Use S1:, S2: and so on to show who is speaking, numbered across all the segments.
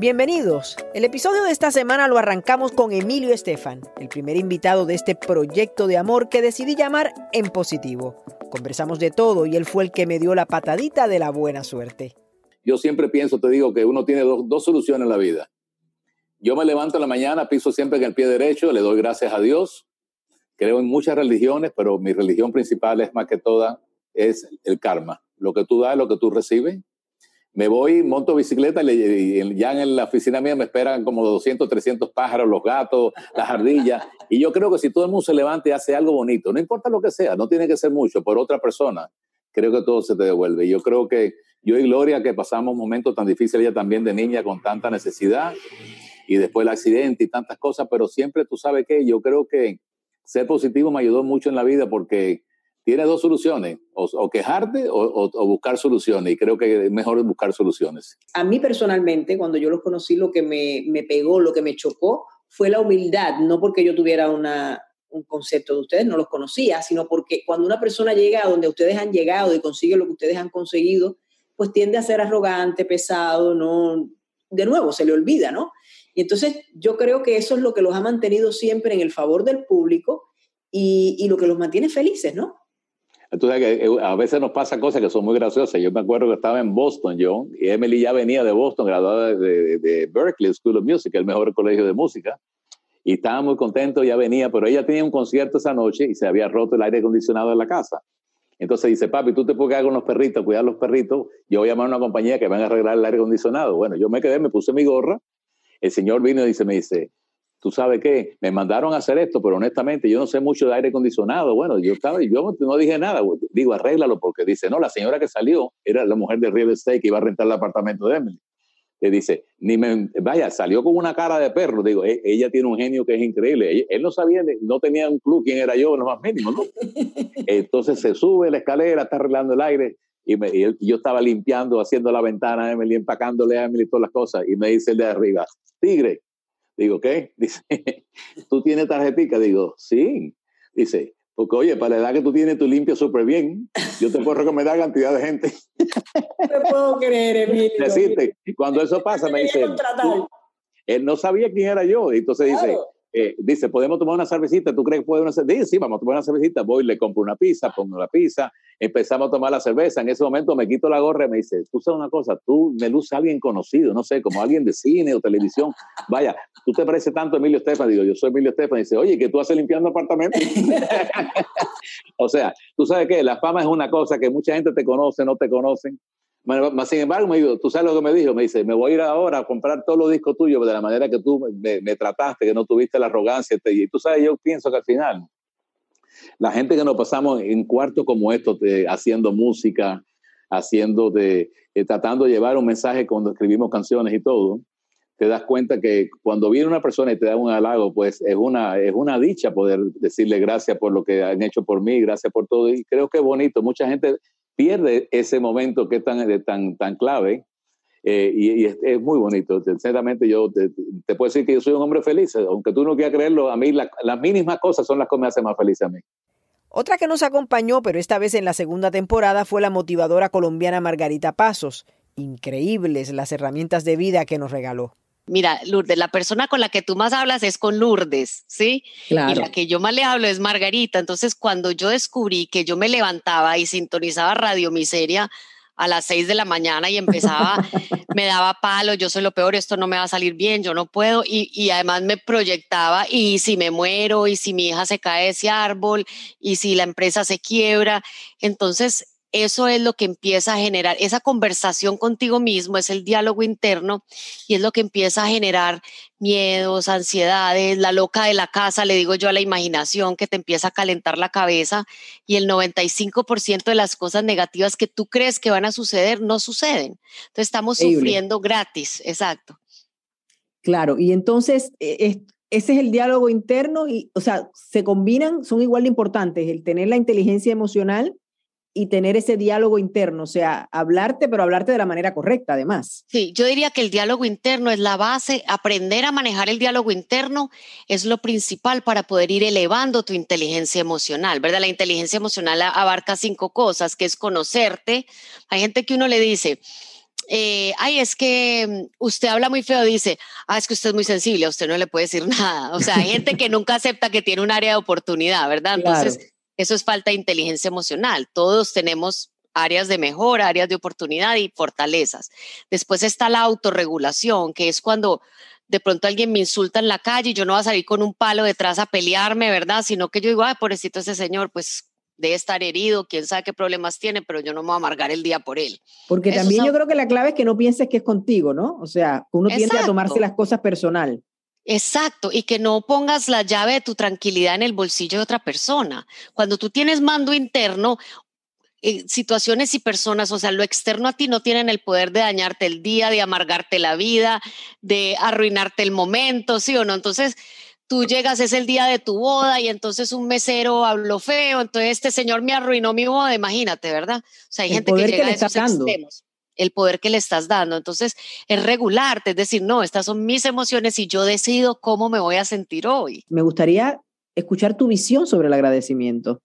S1: Bienvenidos. El episodio de esta semana lo arrancamos con Emilio Estefan, el primer invitado de este proyecto de amor que decidí llamar En Positivo. Conversamos de todo y él fue el que me dio la patadita de la buena suerte.
S2: Yo siempre pienso, te digo, que uno tiene dos, soluciones en la vida. Yo me levanto en la mañana, piso siempre en el pie derecho, le doy gracias a Dios. Creo en muchas religiones, pero mi religión principal es más que toda, es el karma. Lo que tú das, lo que tú recibes me voy, monto bicicleta y, ya en la oficina mía me esperan como 200, 300 pájaros, los gatos, las ardillas. Y yo creo que si todo el mundo se levanta y hace algo bonito, no importa lo que sea, no tiene que ser mucho, por otra persona, creo que todo se te devuelve. Yo creo que yo y Gloria, que pasamos momentos tan difíciles ya también de niña con tanta necesidad y después el accidente y tantas cosas, pero siempre tú sabes que yo creo que ser positivo me ayudó mucho en la vida porque tiene dos soluciones, o, quejarte o, buscar soluciones, y creo que es mejor buscar soluciones.
S3: A mí personalmente, cuando yo los conocí, lo que me, me pegó, lo que me chocó, fue la humildad, no porque yo tuviera una, un concepto de ustedes, no los conocía, sino porque cuando una persona llega a donde ustedes han llegado y consigue lo que ustedes han conseguido, pues tiende a ser arrogante, pesado, no, de nuevo, se le olvida, ¿no? Y entonces yo creo que eso es lo que los ha mantenido siempre en el favor del público y, y lo que los mantiene felices, ¿no?
S2: Entonces, eh, a veces nos pasa cosas que son muy graciosas. Yo me acuerdo que estaba en Boston, yo, y Emily ya venía de Boston, graduada de, de, Berkeley School of Music, el mejor colegio de música, y estaba muy contento, ya venía, pero ella tenía un concierto esa noche y se había roto el aire acondicionado en la casa. Entonces dice, papi, tú te puedes quedar con los perritos, cuidar los perritos, yo voy a llamar a una compañía que venga a arreglar el aire acondicionado. Bueno, yo me quedé, me puse mi gorra, el señor vino y me dice, tú sabes qué, me mandaron a hacer esto, pero honestamente yo no sé mucho de aire acondicionado. Bueno, yo estaba, yo no dije nada, digo, arréglalo, porque dice, no, la señora que salió era la mujer de real estate que iba a rentar el apartamento de Emily. Le dice, ni me, vaya, salió con una cara de perro. Digo, e, ella tiene un genio que es increíble. Él no sabía, no tenía un club quién era yo, lo más mínimo, ¿no? Entonces se sube la escalera, está arreglando el aire. Y, me, y yo estaba limpiando, haciendo la ventana a Emily, empacándole a Emily todas las cosas. Y me dice el de arriba, Tigre, Digo, ¿qué? Dice, ¿tú tienes tarjetita? Digo, sí. Dice, porque oye, para la edad que tú tienes, tú limpias súper bien. Yo te puedo recomendar cantidad de gente.
S3: No puedo creer, Emilio.
S2: Decirte, cuando eso pasa, me dice, él no sabía quién era yo. Entonces dice, eh, dice, ¿podemos tomar una cervecita? ¿Tú crees que puede una cerveza? Dice, sí, vamos a tomar una cervecita. Voy, le compro una pizza, pongo la pizza, empezamos a tomar la cerveza. En ese momento me quito la gorra y me dice, tú sabes una cosa, tú me luces a alguien conocido, no sé, como alguien de cine o televisión. Vaya, tú te pareces tanto a Emilio Estefan. Digo, yo soy Emilio Estefan. Dice, oye, que tú haces limpiando apartamentos. o sea, tú sabes que la fama es una cosa que mucha gente te conoce, no te conocen sin embargo, me tú sabes lo que me dijo, me dice, me voy a ir ahora a comprar todos los discos tuyos de la manera que tú me, trataste, que no tuviste la arrogancia. Y tú sabes, yo pienso que al final, la gente que nos pasamos en cuartos como estos, haciendo música, haciendo de, eh, tratando de llevar un mensaje cuando escribimos canciones y todo, te das cuenta que cuando viene una persona y te da un halago, pues es una, es una dicha poder decirle gracias por lo que han hecho por mí, gracias por todo. Y creo que es bonito. Mucha gente pierde ese momento que es tan, tan, tan clave eh, y, es, muy bonito. Sinceramente, yo te, puedo decir que yo soy un hombre feliz, aunque tú no quieras creerlo, a mí las mínimas cosas son las que me hacen más feliz a mí.
S1: Otra que nos acompañó, pero esta vez en la segunda temporada, fue la motivadora colombiana Margarita Pasos. Increíbles las herramientas de vida que nos regaló.
S4: Mira, Lourdes, la persona con la que tú más hablas es con Lourdes, ¿sí? Claro. Y la que yo más le hablo es Margarita. Entonces, cuando yo descubrí que yo me levantaba y sintonizaba Radio Miseria a las seis de la mañana y empezaba, me daba palo, yo soy lo peor, esto no me va a salir bien, yo no puedo. Y, y además me proyectaba, y si me muero, y si mi hija se cae de ese árbol, y si la empresa se quiebra. Entonces, eso es lo que empieza a generar, esa conversación contigo mismo, es el diálogo interno y es lo que empieza a generar miedos, ansiedades, la loca de la casa, le digo yo a la imaginación que te empieza a calentar la cabeza y el 95% de las cosas negativas que tú crees que van a suceder no suceden. Entonces estamos sufriendo gratis, exacto.
S3: Claro, y entonces e, ese es el diálogo interno y, o sea, se combinan, son igual de importantes, el tener la inteligencia emocional y tener ese diálogo interno, o sea, hablarte, pero hablarte de la manera correcta, además.
S4: Sí, yo diría que el diálogo interno es la base, aprender a manejar el diálogo interno es lo principal para poder ir elevando tu inteligencia emocional, ¿verdad? La inteligencia emocional abarca cinco cosas, que es conocerte. Hay gente que uno le dice, eh, ay, es que mm, usted habla muy feo, dice, ah, es que usted es muy sensible, a usted no le puede decir nada. O sea, hay gente que nunca acepta que tiene un área de oportunidad, ¿verdad? Entonces, eso es falta de inteligencia emocional. Todos tenemos áreas de mejora, áreas de oportunidad y fortalezas. Después está la autorregulación, que es cuando de pronto alguien me insulta en la calle y yo no voy a salir con un palo detrás a pelearme, ¿verdad? Sino que yo digo, ay, pobrecito ese señor, pues de estar herido, quién sabe qué problemas tiene, pero yo no me voy a amargar el día por él.
S1: Porque también yo creo que la clave es que no pienses que es contigo, ¿no? O sea, uno piensa a tomarse las cosas personal.
S4: Exacto, y que no pongas la llave de tu tranquilidad en el bolsillo de otra persona. Cuando tú tienes mando interno, eh, situaciones y personas, o sea, lo externo a ti no tienen el poder de dañarte el día, de amargarte la vida, de arruinarte el momento, ¿sí o no? Entonces, tú llegas, es el día de tu boda y entonces un mesero habló feo, entonces este señor me arruinó mi boda, imagínate, ¿verdad? O sea, hay gente que llega a esos extremos el poder que le estás dando. Entonces, es regularte, es decir, no, estas son mis emociones y yo decido cómo me voy a sentir hoy.
S1: Me gustaría escuchar tu visión sobre el agradecimiento.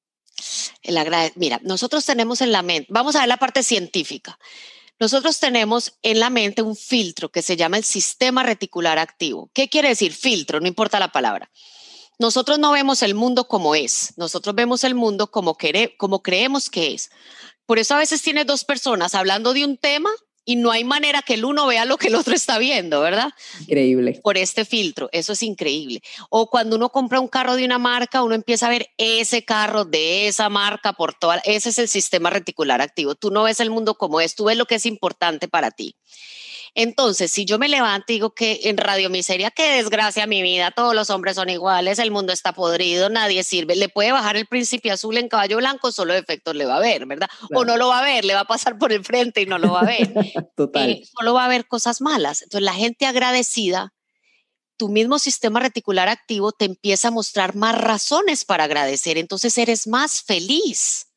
S4: El Mira, nosotros tenemos en la mente, vamos a ver la parte científica. Nosotros tenemos en la mente un filtro que se llama el sistema reticular activo. ¿Qué quiere decir filtro? No importa la palabra. Nosotros no vemos el mundo como es, nosotros vemos el mundo como, como creemos que es. Por eso a veces tienes dos personas hablando de un tema y no hay manera que el uno vea lo que el otro está viendo, ¿verdad?
S1: Increíble.
S4: Por este filtro, eso es increíble. O cuando uno compra un carro de una marca, uno empieza a ver ese carro de esa marca por toda, ese es el sistema reticular activo. Tú no ves el mundo como es, tú ves lo que es importante para ti. Entonces, si yo me levanto y digo que en Radio Miseria, qué desgracia mi vida, todos los hombres son iguales, el mundo está podrido, nadie sirve, le puede bajar el príncipe azul en caballo blanco, solo efectos le va a ver, ¿verdad? O no lo va a ver, le va a pasar por el frente y no lo va a ver.
S1: Total. Eh,
S4: solo va a ver cosas malas. Entonces, la gente agradecida tu mismo sistema reticular activo te empieza a mostrar más razones para agradecer, entonces eres más feliz.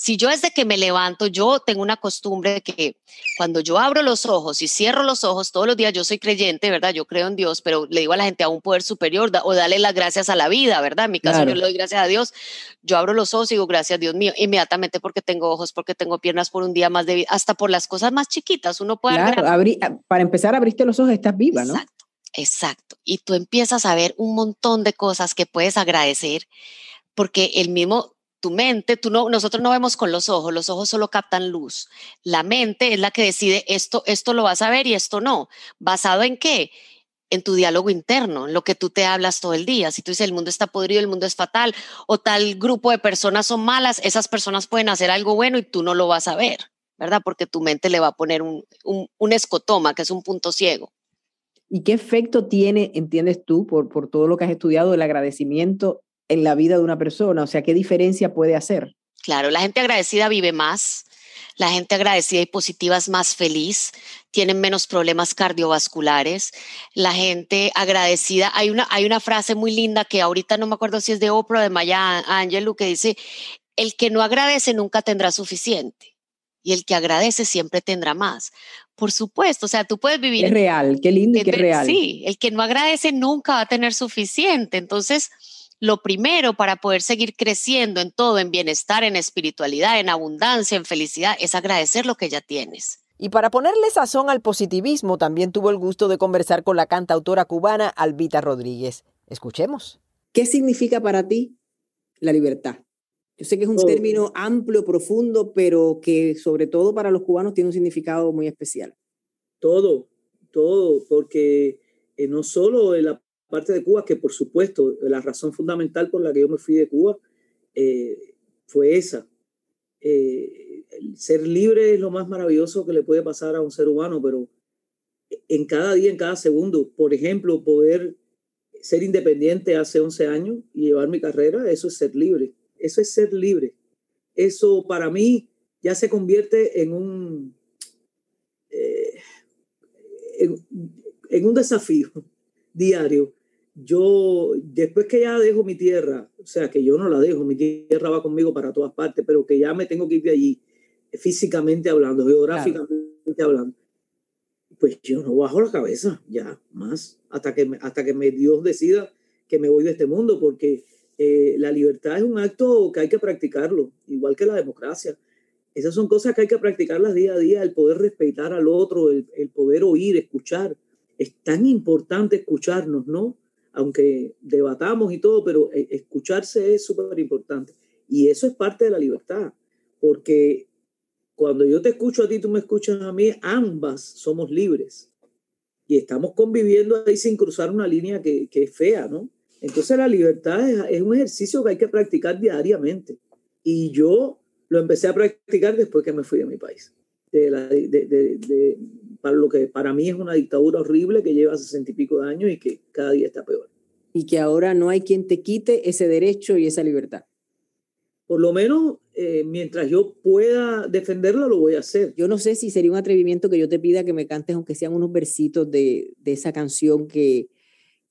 S4: Si yo desde que me levanto, yo tengo una costumbre de que cuando yo abro los ojos y cierro los ojos todos los días, yo soy creyente, ¿verdad? Yo creo en Dios, pero le digo a la gente a un poder superior o dale las gracias a la vida, ¿verdad? En mi caso yo le doy gracias a Dios. Yo abro los ojos y digo gracias Dios mío, inmediatamente porque tengo ojos, porque tengo piernas por un día más de vida, hasta por las cosas más chiquitas. Uno puede...
S1: Claro, ah, para empezar, abriste los ojos, estás viva, ¿no?
S4: Exacto, exacto. Y tú empiezas a ver un montón de cosas que puedes agradecer porque el mismo tu mente, tú no, nosotros no vemos con los ojos, los ojos solo captan luz. La mente es la que decide esto, esto lo vas a ver y esto no. ¿Basado en qué? En tu diálogo interno, en lo que tú te hablas todo el día. Si tú dices el mundo está podrido, el mundo es fatal, o tal grupo de personas son malas, esas personas pueden hacer algo bueno y tú no lo vas a ver, ¿verdad? Porque tu mente le va a poner un, un, escotoma, que es un punto ciego.
S1: ¿Y qué efecto tiene, entiendes tú, por, por todo lo que has estudiado, el agradecimiento en la vida de una persona? O sea, ¿qué diferencia puede hacer?
S4: Claro, la gente agradecida vive más, la gente agradecida y positiva es más feliz, tienen menos problemas cardiovasculares, la gente agradecida, hay una, hay una frase muy linda que ahorita no me acuerdo si es de Oprah o de Maya Angelou que dice, el que no agradece nunca tendrá suficiente y el que agradece siempre tendrá más. Por supuesto, o sea, tú puedes vivir...
S1: Es real, qué lindo y qué real.
S4: Sí, el que no agradece nunca va a tener suficiente. Entonces, lo primero para poder seguir creciendo en todo, en bienestar, en espiritualidad, en abundancia, en felicidad, es agradecer lo que ya tienes.
S1: Y para ponerle sazón al positivismo, también tuvo el gusto de conversar con la cantautora cubana Albita Rodríguez. Escuchemos. ¿Qué significa para ti la libertad? Yo sé que es un término amplio, profundo, pero que sobre todo para los cubanos tiene un significado muy especial.
S5: Todo, todo, porque eh, no solo la parte de Cuba, que por supuesto la razón fundamental por la que yo me fui de Cuba eh, fue esa. Eh, ser libre es lo más maravilloso que le puede pasar a un ser humano, pero en cada día, en cada segundo, por ejemplo, poder ser independiente hace 11 años y llevar mi carrera, eso es ser libre. Eso es ser libre. Eso para mí ya se convierte en un, eh, en un desafío diario yo, después que ya dejo mi tierra, o sea, que yo no la dejo, mi tierra va conmigo para todas partes, pero que ya me tengo que ir de allí, físicamente hablando, geográficamente hablando, pues yo no bajo la cabeza ya más, hasta que, hasta que me Dios decida que me voy de este mundo, porque eh, la libertad es un acto que hay que practicarlo, igual que la democracia. Esas son cosas que hay que practicarlas día a día, el poder respetar al otro, el, el poder oír, escuchar. Es tan importante escucharnos, ¿no? Aunque debatamos y todo, pero eh, escucharse es súper importante. Y eso es parte de la libertad, porque cuando yo te escucho a ti, tú me escuchas a mí, ambas somos libres. Y estamos conviviendo ahí sin cruzar una línea que, que es fea, ¿no? Entonces la libertad es, es, un ejercicio que hay que practicar diariamente. Y yo lo empecé a practicar después que me fui de mi país. De, la, de, de, para lo que para mí es una dictadura horrible que lleva sesenta y pico de años y que cada día está peor.
S1: Y que ahora no hay quien te quite ese derecho y esa libertad.
S5: Por lo menos eh, mientras yo pueda defenderlo, lo voy a hacer.
S1: Yo no sé si sería un atrevimiento que yo te pida que me cantes, aunque sean unos versitos de, de esa canción que,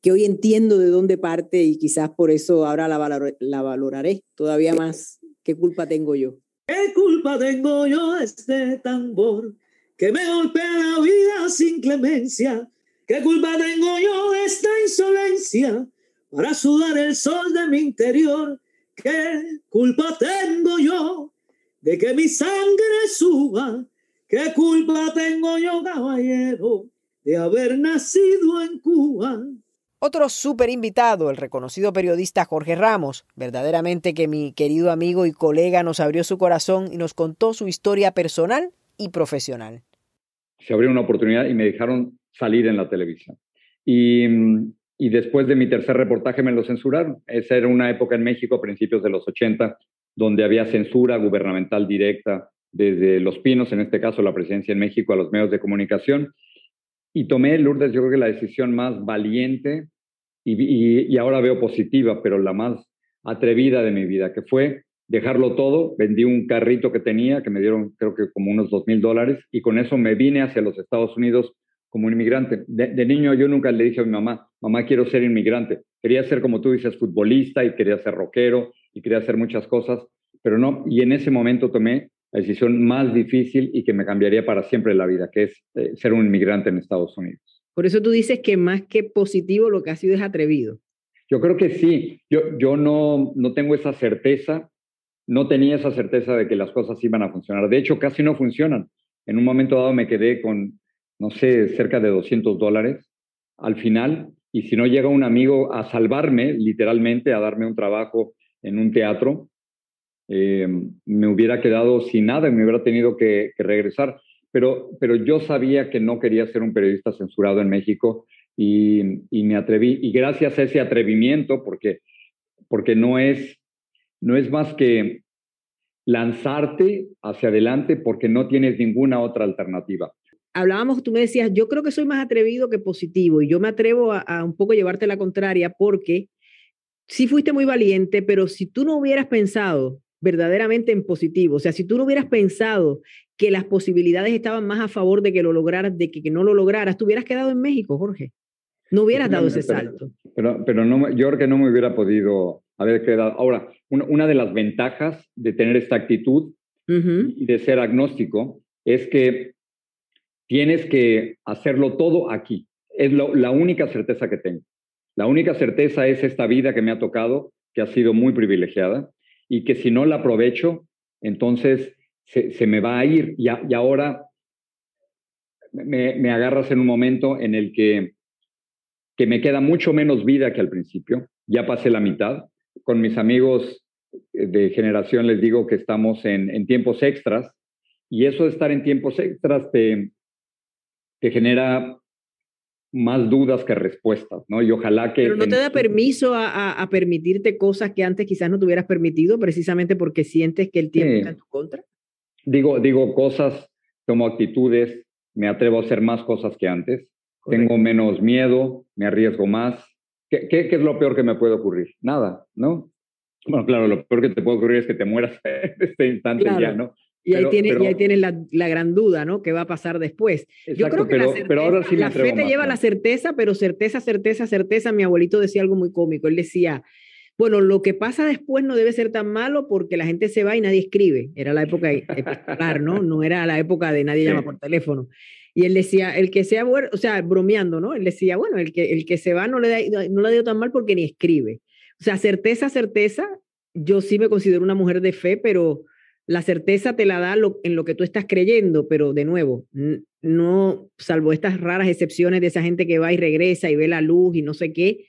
S1: que hoy entiendo de dónde parte y quizás por eso ahora la, valor, la valoraré todavía más. ¿Qué culpa tengo yo?
S5: ¿Qué culpa tengo yo de este tambor que me golpea la vida sin clemencia? ¿Qué culpa tengo yo de esta insolencia para sudar el sol de mi interior? ¿Qué culpa tengo yo de que mi sangre suba? ¿Qué culpa tengo yo, caballero, de haber nacido en Cuba?
S1: Otro súper invitado, el reconocido periodista Jorge Ramos, verdaderamente que mi querido amigo y colega nos abrió su corazón y nos contó su historia personal y profesional.
S6: Se abrió una oportunidad y me dejaron salir en la televisión. Y, y después de mi tercer reportaje me lo censuraron. Esa era una época en México, a principios de los 80, donde había censura gubernamental directa desde Los Pinos, en este caso la presidencia en México, a los medios de comunicación. Y tomé, Lourdes, yo creo que la decisión más valiente y, y, ahora veo positiva, pero la más atrevida de mi vida, que fue dejarlo todo. Vendí un carrito que tenía, que me dieron creo que como unos dos mil dólares, y con eso me vine hacia los Estados Unidos como un inmigrante. De, de, niño yo nunca le dije a mi mamá, mamá quiero ser inmigrante. Quería ser, como tú dices, futbolista y quería ser rockero y quería hacer muchas cosas, pero no. Y en ese momento tomé la decisión más difícil y que me cambiaría para siempre la vida, que es eh, ser un inmigrante en Estados Unidos.
S1: Por eso tú dices que más que positivo lo que ha sido es atrevido.
S6: Yo creo que sí. Yo, yo no, no tengo esa certeza, no tenía esa certeza de que las cosas iban a funcionar. De hecho, casi no funcionan. En un momento dado me quedé con, no sé, cerca de 200 dólares al final. Y si no llega un amigo a salvarme, literalmente, a darme un trabajo en un teatro, eh, me hubiera quedado sin nada y me hubiera tenido que, que, regresar. Pero, pero yo sabía que no quería ser un periodista censurado en México y, y, me atreví. Y gracias a ese atrevimiento, porque, porque no, es, no es más que lanzarte hacia adelante porque no tienes ninguna otra alternativa.
S1: Hablábamos, tú me decías, yo creo que soy más atrevido que positivo y yo me atrevo a, a un poco llevarte la contraria porque sí fuiste muy valiente, pero si tú no hubieras pensado verdaderamente en positivo. O sea, si tú no hubieras pensado que las posibilidades estaban más a favor de que lo lograras, de que, que no lo lograras, tú hubieras quedado en México, Jorge. No hubieras dado ese
S6: pero,
S1: salto.
S6: Pero, pero no, yo creo que no me hubiera podido haber quedado. Ahora, una, una de las ventajas de tener esta actitud uh -huh. y de ser agnóstico es que tienes que hacerlo todo aquí. Es lo, la única certeza que tengo. La única certeza es esta vida que me ha tocado, que ha sido muy privilegiada y que si no la aprovecho, entonces se, se me va a ir. Y, a, y ahora me, me, agarras en un momento en el que, que me queda mucho menos vida que al principio. Ya pasé la mitad. Con mis amigos de generación les digo que estamos en, en tiempos extras y eso de estar en tiempos extras te, te genera más dudas que respuestas, ¿no? Y ojalá que...
S1: Pero no te da permiso a, a, a, permitirte cosas que antes quizás no te hubieras permitido, precisamente porque sientes que el tiempo sí. está en tu contra.
S6: Digo, digo cosas, tomo actitudes, me atrevo a hacer más cosas que antes, Correcto. tengo menos miedo, me arriesgo más. ¿Qué, ¿Qué, qué, es lo peor que me puede ocurrir? Nada, ¿no? Bueno, claro, lo peor que te puede ocurrir es que te mueras en este instante claro. ya, ¿no?
S1: Y ahí, tienes, pero, y ahí tienes la, la, gran duda, ¿no? ¿Qué va a pasar después?
S6: Exacto, Yo creo que pero, la, certeza, ahora sí
S1: la fe te
S6: más,
S1: lleva la certeza, pero certeza, certeza, certeza. Mi abuelito decía algo muy cómico. Él decía, bueno, lo que pasa después no debe ser tan malo porque la gente se va y nadie escribe. Era la época epistolar, ¿no? No era la época de nadie sí. llama por teléfono. Y él decía, el que sea bueno, o sea, bromeando, ¿no? Él decía, bueno, el que, el que se va no le, da, no le dio tan mal porque ni escribe. O sea, certeza, certeza. Yo sí me considero una mujer de fe, pero la certeza te la da en lo que tú estás creyendo, pero de nuevo, no, salvo estas raras excepciones de esa gente que va y regresa y ve la luz y no sé qué,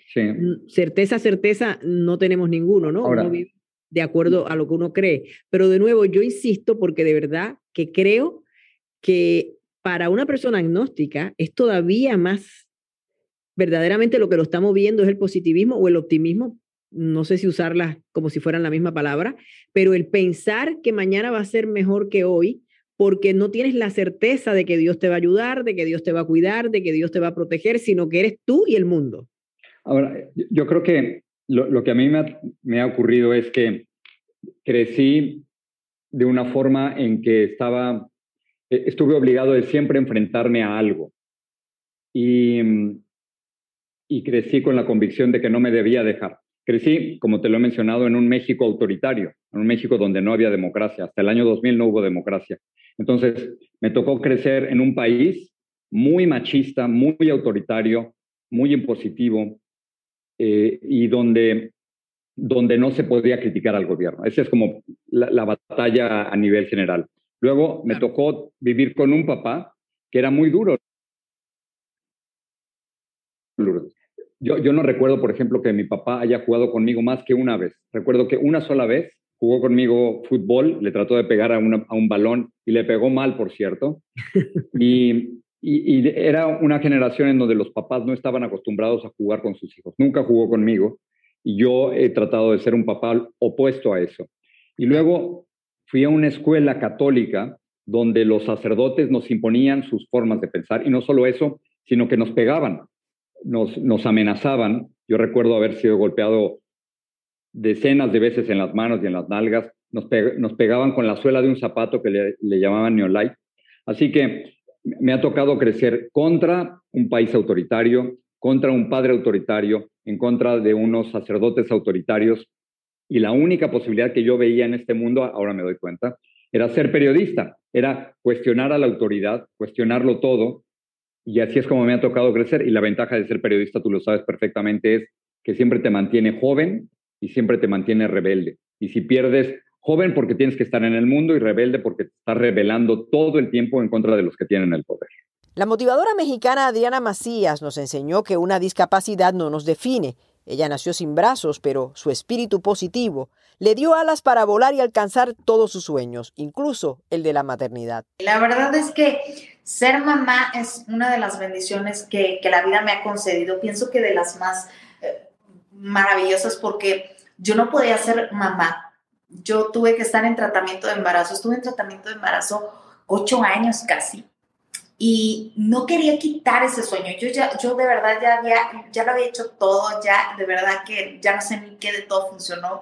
S1: certeza, certeza no tenemos ninguno, ¿no? uno vive de acuerdo a lo que uno cree. Pero de nuevo, yo insisto porque de verdad que creo que para una persona agnóstica es todavía más verdaderamente lo que lo estamos viendo es el positivismo o el optimismo no sé si usarlas como si fueran la misma palabra, pero el pensar que mañana va a ser mejor que hoy, porque no tienes la certeza de que Dios te va a ayudar, de que Dios te va a cuidar, de que Dios te va a proteger, sino que eres tú y el mundo.
S6: Ahora, yo creo que lo, que a mí me ha, ocurrido es que crecí de una forma en que estaba, estuve obligado de siempre enfrentarme a algo. Y, y crecí con la convicción de que no me debía dejar. Crecí, como te lo he mencionado, en un México autoritario, en un México donde no había democracia. Hasta el año 2000 no hubo democracia. Entonces, me tocó crecer en un país muy machista, muy autoritario, muy impositivo, eh, y donde, donde no se podía criticar al gobierno. Esa es como la, batalla a nivel general. Luego me tocó vivir con un papá que era muy duro. Yo, yo no recuerdo, por ejemplo, que mi papá haya jugado conmigo más que una vez. Recuerdo que una sola vez jugó conmigo fútbol, le trató de pegar a, a un balón y le pegó mal, por cierto. Y, y, y, era una generación en donde los papás no estaban acostumbrados a jugar con sus hijos. Nunca jugó conmigo y yo he tratado de ser un papá opuesto a eso. Y luego fui a una escuela católica donde los sacerdotes nos imponían sus formas de pensar y no solo eso, sino que nos pegaban nos, amenazaban. Yo recuerdo haber sido golpeado decenas de veces en las manos y en las nalgas. Nos, pegaban con la suela de un zapato que le, le llamaban neolite. Así que me ha tocado crecer contra un país autoritario, contra un padre autoritario, en contra de unos sacerdotes autoritarios. Y la única posibilidad que yo veía en este mundo, ahora me doy cuenta, era ser periodista, era cuestionar a la autoridad, cuestionarlo todo y así es como me ha tocado crecer. Y la ventaja de ser periodista, tú lo sabes perfectamente, es que siempre te mantiene joven y siempre te mantiene rebelde. Y si pierdes joven porque tienes que estar en el mundo y rebelde porque te estás rebelando todo el tiempo en contra de los que tienen el poder.
S1: La motivadora mexicana Adriana Macías nos enseñó que una discapacidad no nos define. Ella nació sin brazos, pero su espíritu positivo le dio alas para volar y alcanzar todos sus sueños, incluso el de la maternidad.
S7: La verdad es que ser mamá es una de las bendiciones que, la vida me ha concedido. Pienso que de las más eh, maravillosas porque yo no podía ser mamá. Yo tuve que estar en tratamiento de embarazo. Estuve en tratamiento de embarazo ocho años casi. Y no quería quitar ese sueño. Yo ya, yo de verdad ya había, ya lo había hecho todo, ya de verdad que ya no sé ni qué de todo funcionó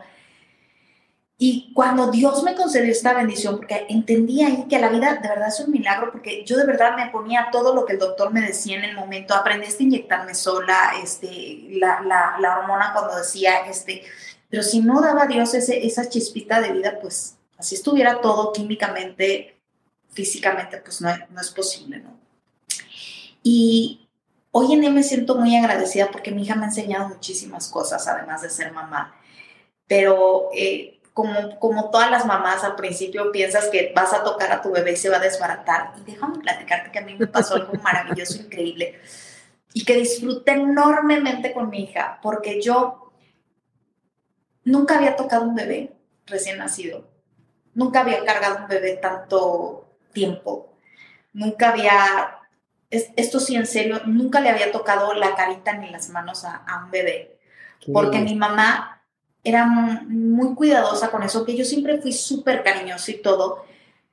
S7: y cuando Dios me concedió esta bendición, porque entendí ahí que la vida de verdad es un milagro, porque yo de verdad me ponía todo lo que el doctor me decía en el momento, aprendiste a inyectarme sola, este, la, la, la hormona cuando decía, este, pero si no daba Dios ese, esa chispita de vida, pues así estuviera todo químicamente, físicamente, pues no, no es posible, ¿no? Y hoy en día me siento muy agradecida porque mi hija me ha enseñado muchísimas cosas, además de ser mamá, pero... Eh, como, como todas las mamás al principio piensas que vas a tocar a tu bebé y se va a desbaratar. Y déjame platicarte que a mí me pasó algo maravilloso, increíble, y que disfruté enormemente con mi hija, porque yo nunca había tocado un bebé recién nacido, nunca había cargado un bebé tanto tiempo, nunca había, esto sí en serio, nunca le había tocado la carita ni las manos a, a un bebé, porque mi mamá era muy cuidadosa con eso, que yo siempre fui súper cariñosa y todo.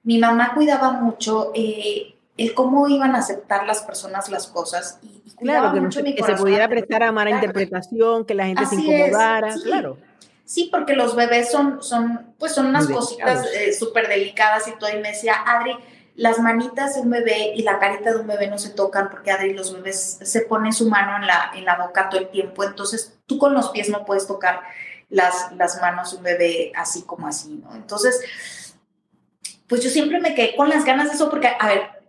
S7: Mi mamá cuidaba mucho eh, el cómo iban a aceptar las personas las cosas. Y,
S1: claro, que, mucho que se pudiera prestar a mala interpretación, que la gente se incomodara, claro.
S7: Sí, porque los bebés son, son, pues son unas cositas eh, súper delicadas y todo. Y me decía, Adri, las manitas de un bebé y la carita de un bebé no se tocan porque Adri, los bebés se ponen su mano en la, en la boca todo el tiempo. Entonces tú con los pies no puedes tocar las, las manos de un bebé así como así, ¿no? Entonces, pues yo siempre me quedé con las ganas de eso porque, a ver,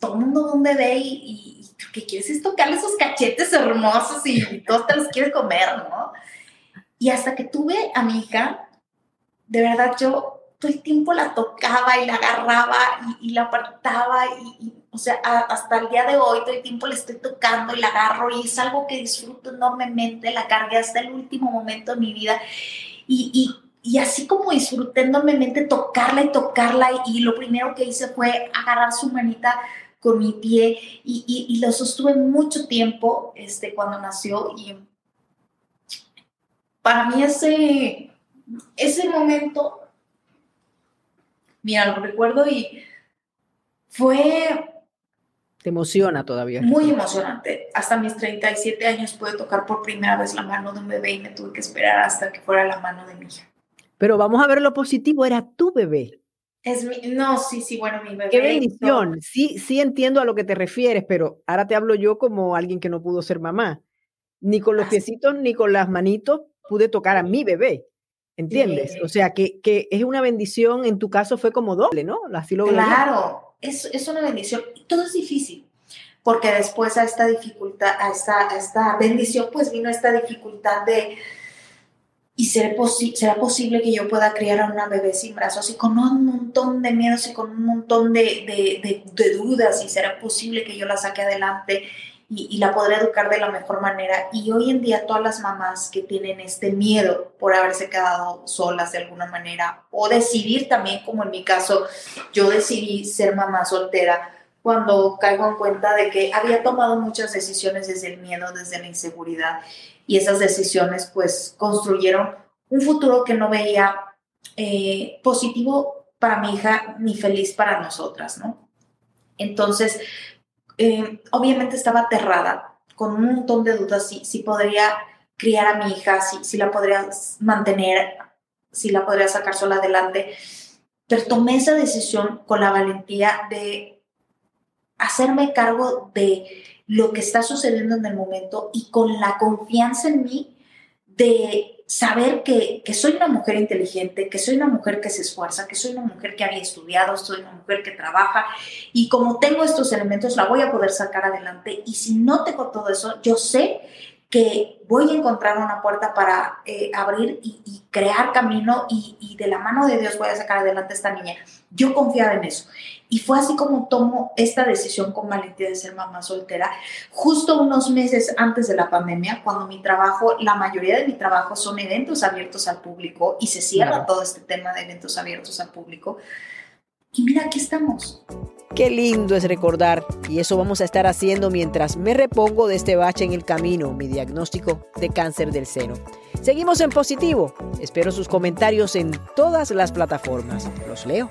S7: todo el mundo ve un bebé y, y lo que quieres es tocarle esos cachetes hermosos y todos te los quieres comer, ¿no? Y hasta que tuve a mi hija, de verdad yo todo el tiempo la tocaba y la agarraba y, la apartaba y, o sea, hasta el día de hoy todo el tiempo le estoy tocando y la agarro y es algo que disfruto enormemente, la cargué hasta el último momento de mi vida. Y, y así como disfruté enormemente tocarla y tocarla y, lo primero que hice fue agarrar su manita con mi pie y, y, lo sostuve mucho tiempo este, cuando nació y para mí ese, ese momento, mira, lo recuerdo y fue...
S1: Te emociona todavía.
S7: Muy emocionante. Hasta mis 37 años pude tocar por primera vez la mano de un bebé y me tuve que esperar hasta que fuera la mano de mi hija.
S1: Pero vamos a ver lo positivo, era tu bebé.
S7: Es mi, no, sí, sí, bueno, mi bebé.
S1: Qué bendición. Sí, sí entiendo a lo que te refieres, pero ahora te hablo yo como alguien que no pudo ser mamá. Ni con los piecitos ni con las manitos pude tocar a mi bebé. ¿Entiendes? O sea, que, que, es una bendición, en tu caso fue como doble, ¿no?
S7: Así lo claro, es, es, una bendición. Todo es difícil, porque después a esta dificultad, a esta, a esta bendición, pues vino esta dificultad de, y será, será posible que yo pueda criar a una bebé sin brazos y con un montón de miedos y con un montón de, de, de, dudas y será posible que yo la saque adelante y, la podré educar de la mejor manera. Y hoy en día todas las mamás que tienen este miedo por haberse quedado solas de alguna manera o decidir también, como en mi caso, yo decidí ser mamá soltera cuando caigo en cuenta de que había tomado muchas decisiones desde el miedo, desde la inseguridad y esas decisiones pues construyeron un futuro que no veía eh, positivo para mi hija ni feliz para nosotras, ¿no? Entonces, eh, obviamente estaba aterrada, con un montón de dudas si, si podría criar a mi hija, si, si la podría mantener, si la podría sacar sola adelante. Pero tomé esa decisión con la valentía de hacerme cargo de lo que está sucediendo en el momento y con la confianza en mí de saber que, que, soy una mujer inteligente, que soy una mujer que se esfuerza, que soy una mujer que había estudiado, soy una mujer que trabaja y como tengo estos elementos la voy a poder sacar adelante. Y si no tengo todo eso, yo sé que voy a encontrar una puerta para eh, abrir y, crear camino y, y, de la mano de Dios voy a sacar adelante a esta niña. Yo confiaba en eso. Y fue así como tomo esta decisión con valentía de ser mamá soltera, justo unos meses antes de la pandemia, cuando mi trabajo, la mayoría de mi trabajo son eventos abiertos al público y se cierra todo este tema de eventos abiertos al público. Y mira, aquí estamos.
S1: Qué lindo es recordar, y eso vamos a estar haciendo mientras me repongo de este bache en el camino, mi diagnóstico de cáncer del seno. Seguimos en positivo. Espero sus comentarios en todas las plataformas. Los leo.